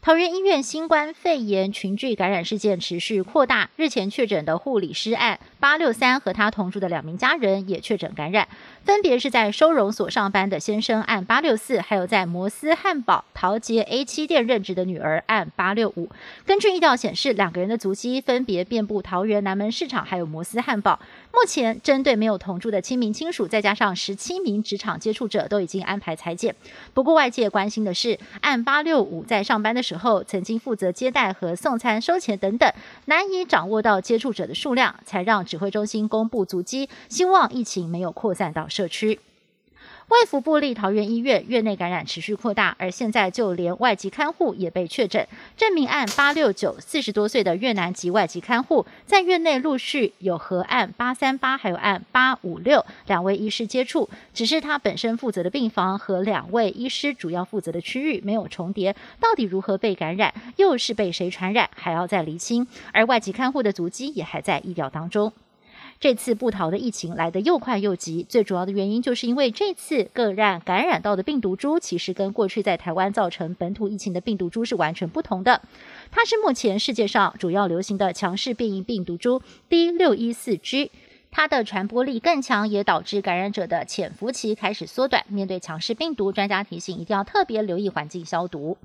桃园医院新冠肺炎群聚感染事件持续扩大，日前确诊的护理师案八六三和他同住的两名家人也确诊感染，分别是在收容所上班的先生案八六四，还有在摩斯汉堡桃捷 A 七店任职的女儿案八六五。根据医调显示，两个人的足迹分别遍布桃园南门市场还有摩斯汉堡。目前针对没有同住的亲民亲属，再加上十七名职场接触者，都已经安排裁剪。不过外界关心的是，案八六五在上班班的时候，曾经负责接待和送餐、收钱等等，难以掌握到接触者的数量，才让指挥中心公布足迹，希望疫情没有扩散到社区。卫福部立桃园医院院内感染持续扩大，而现在就连外籍看护也被确诊。证明案八六九四十多岁的越南籍外籍看护，在院内陆续有和案八三八还有案八五六两位医师接触，只是他本身负责的病房和两位医师主要负责的区域没有重叠，到底如何被感染，又是被谁传染，还要再厘清。而外籍看护的足迹也还在意料当中。这次布桃的疫情来得又快又急，最主要的原因就是因为这次个案感染到的病毒株，其实跟过去在台湾造成本土疫情的病毒株是完全不同的。它是目前世界上主要流行的强势变异病毒株 D 六一四 G，它的传播力更强，也导致感染者的潜伏期开始缩短。面对强势病毒，专家提醒一定要特别留意环境消毒。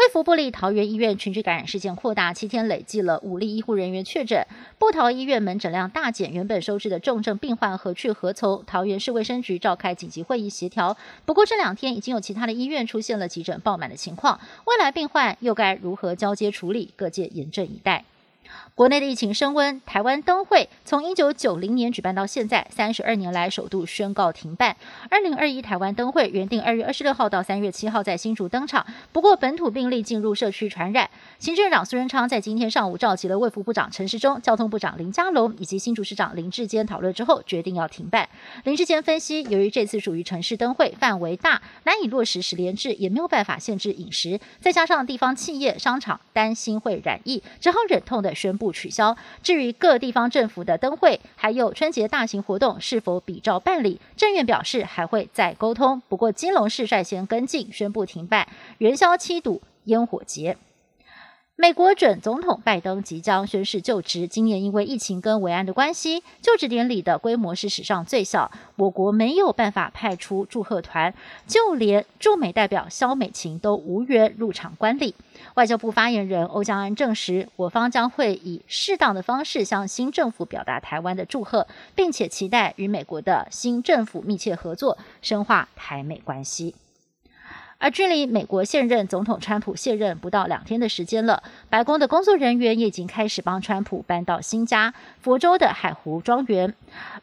卫福部立桃园医院群聚感染事件扩大，七天累计了五例医护人员确诊。布桃医院门诊量大减，原本收治的重症病患何去何从？桃园市卫生局召开紧急会议协调。不过这两天已经有其他的医院出现了急诊爆满的情况，未来病患又该如何交接处理？各界严阵以待。国内的疫情升温，台湾灯会从一九九零年举办到现在，三十二年来首度宣告停办。二零二一台湾灯会原定二月二十六号到三月七号在新竹登场，不过本土病例进入社区传染。行政长苏贞昌在今天上午召集了卫福部长陈时中、交通部长林佳龙以及新竹市长林志坚讨论之后，决定要停办。林志坚分析，由于这次属于城市灯会，范围大，难以落实十连制，也没有办法限制饮食，再加上地方企业、商场担心会染疫，只好忍痛的宣布取消。至于各地方政府的灯会，还有春节大型活动是否比照办理，政院表示还会再沟通。不过金龙市率先跟进，宣布停办元宵七堵烟火节。美国准总统拜登即将宣誓就职，今年因为疫情跟维安的关系，就职典礼的规模是史上最小。我国没有办法派出祝贺团，就连驻美代表肖美琴都无缘入场观礼。外交部发言人欧江安证实，我方将会以适当的方式向新政府表达台湾的祝贺，并且期待与美国的新政府密切合作，深化台美关系。而距离美国现任总统川普卸任不到两天的时间了，白宫的工作人员也已经开始帮川普搬到新家佛州的海湖庄园。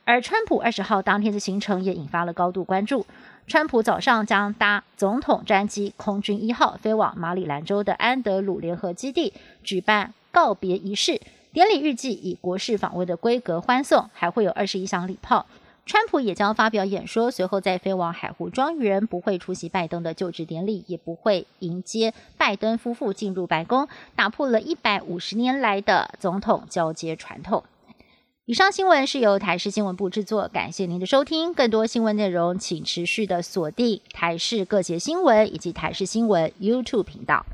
而川普二十号当天的行程也引发了高度关注。川普早上将搭总统专机空军一号飞往马里兰州的安德鲁联合基地举办告别仪式，典礼预计以国事访问的规格欢送，还会有二十一箱礼炮。川普也将发表演说，随后再飞往海湖庄园，不会出席拜登的就职典礼，也不会迎接拜登夫妇进入白宫，打破了一百五十年来的总统交接传统。以上新闻是由台视新闻部制作，感谢您的收听。更多新闻内容，请持续的锁定台视各节新闻以及台视新闻 YouTube 频道。